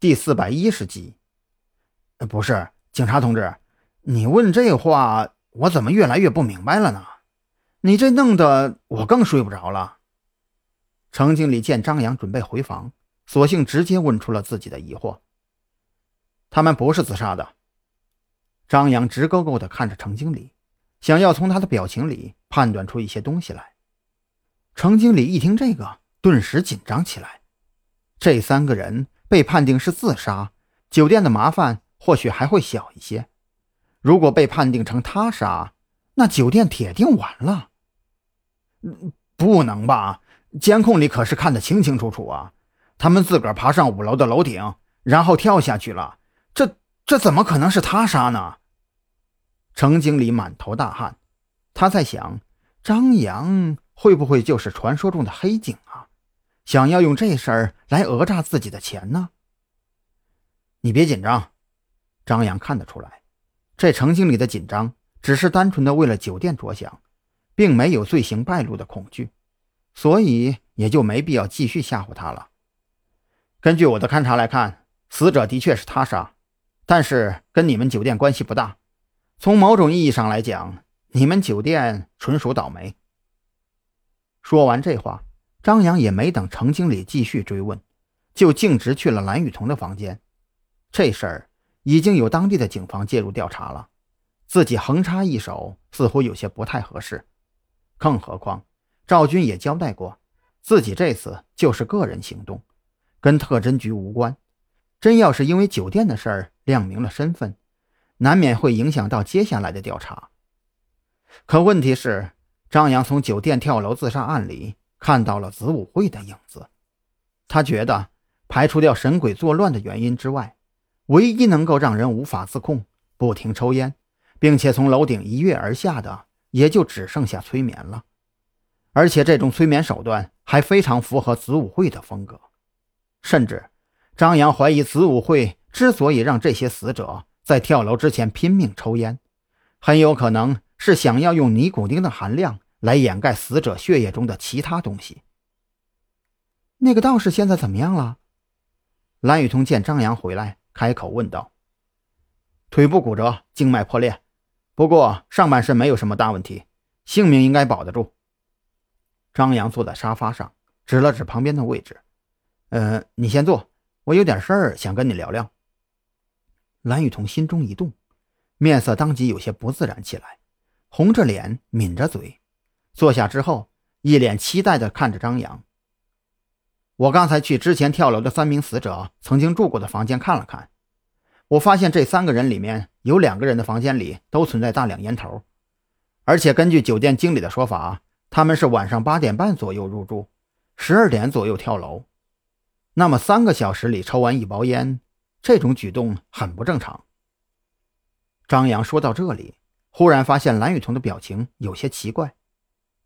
第四百一十集。不是，警察同志，你问这话，我怎么越来越不明白了呢？你这弄得我更睡不着了。程经理见张扬准备回房，索性直接问出了自己的疑惑：他们不是自杀的。张扬直勾勾地看着程经理，想要从他的表情里判断出一些东西来。程经理一听这个，顿时紧张起来。这三个人被判定是自杀，酒店的麻烦或许还会小一些；如果被判定成他杀，那酒店铁定完了。不能吧？监控里可是看得清清楚楚啊！他们自个儿爬上五楼的楼顶，然后跳下去了。这这怎么可能是他杀呢？程经理满头大汗，他在想：张扬会不会就是传说中的黑警啊？想要用这事儿来讹诈自己的钱呢？你别紧张，张扬看得出来，这程经理的紧张只是单纯的为了酒店着想，并没有罪行败露的恐惧，所以也就没必要继续吓唬他了。根据我的勘察来看，死者的确是他杀，但是跟你们酒店关系不大。从某种意义上来讲，你们酒店纯属倒霉。说完这话，张扬也没等程经理继续追问，就径直去了蓝雨桐的房间。这事儿已经有当地的警方介入调查了，自己横插一手似乎有些不太合适。更何况赵军也交代过，自己这次就是个人行动，跟特侦局无关。真要是因为酒店的事儿亮明了身份，难免会影响到接下来的调查。可问题是，张扬从酒店跳楼自杀案里看到了子午会的影子。他觉得，排除掉神鬼作乱的原因之外，唯一能够让人无法自控、不停抽烟，并且从楼顶一跃而下的，也就只剩下催眠了。而且这种催眠手段还非常符合子午会的风格。甚至，张扬怀疑子午会之所以让这些死者。在跳楼之前拼命抽烟，很有可能是想要用尼古丁的含量来掩盖死者血液中的其他东西。那个道士现在怎么样了？蓝雨桐见张扬回来，开口问道：“腿部骨折，静脉破裂，不过上半身没有什么大问题，性命应该保得住。”张扬坐在沙发上，指了指旁边的位置：“呃，你先坐，我有点事儿想跟你聊聊。”蓝雨桐心中一动，面色当即有些不自然起来，红着脸抿着嘴，坐下之后，一脸期待地看着张扬。我刚才去之前跳楼的三名死者曾经住过的房间看了看，我发现这三个人里面有两个人的房间里都存在大量烟头，而且根据酒店经理的说法，他们是晚上八点半左右入住，十二点左右跳楼，那么三个小时里抽完一包烟。这种举动很不正常。张扬说到这里，忽然发现蓝雨桐的表情有些奇怪。“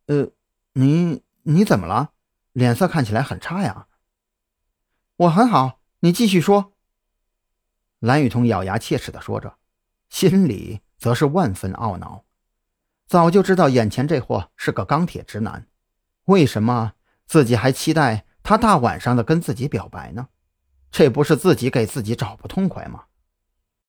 呃，你你怎么了？脸色看起来很差呀。”“我很好，你继续说。”蓝雨桐咬牙切齿地说着，心里则是万分懊恼。早就知道眼前这货是个钢铁直男，为什么自己还期待他大晚上的跟自己表白呢？这不是自己给自己找不痛快吗？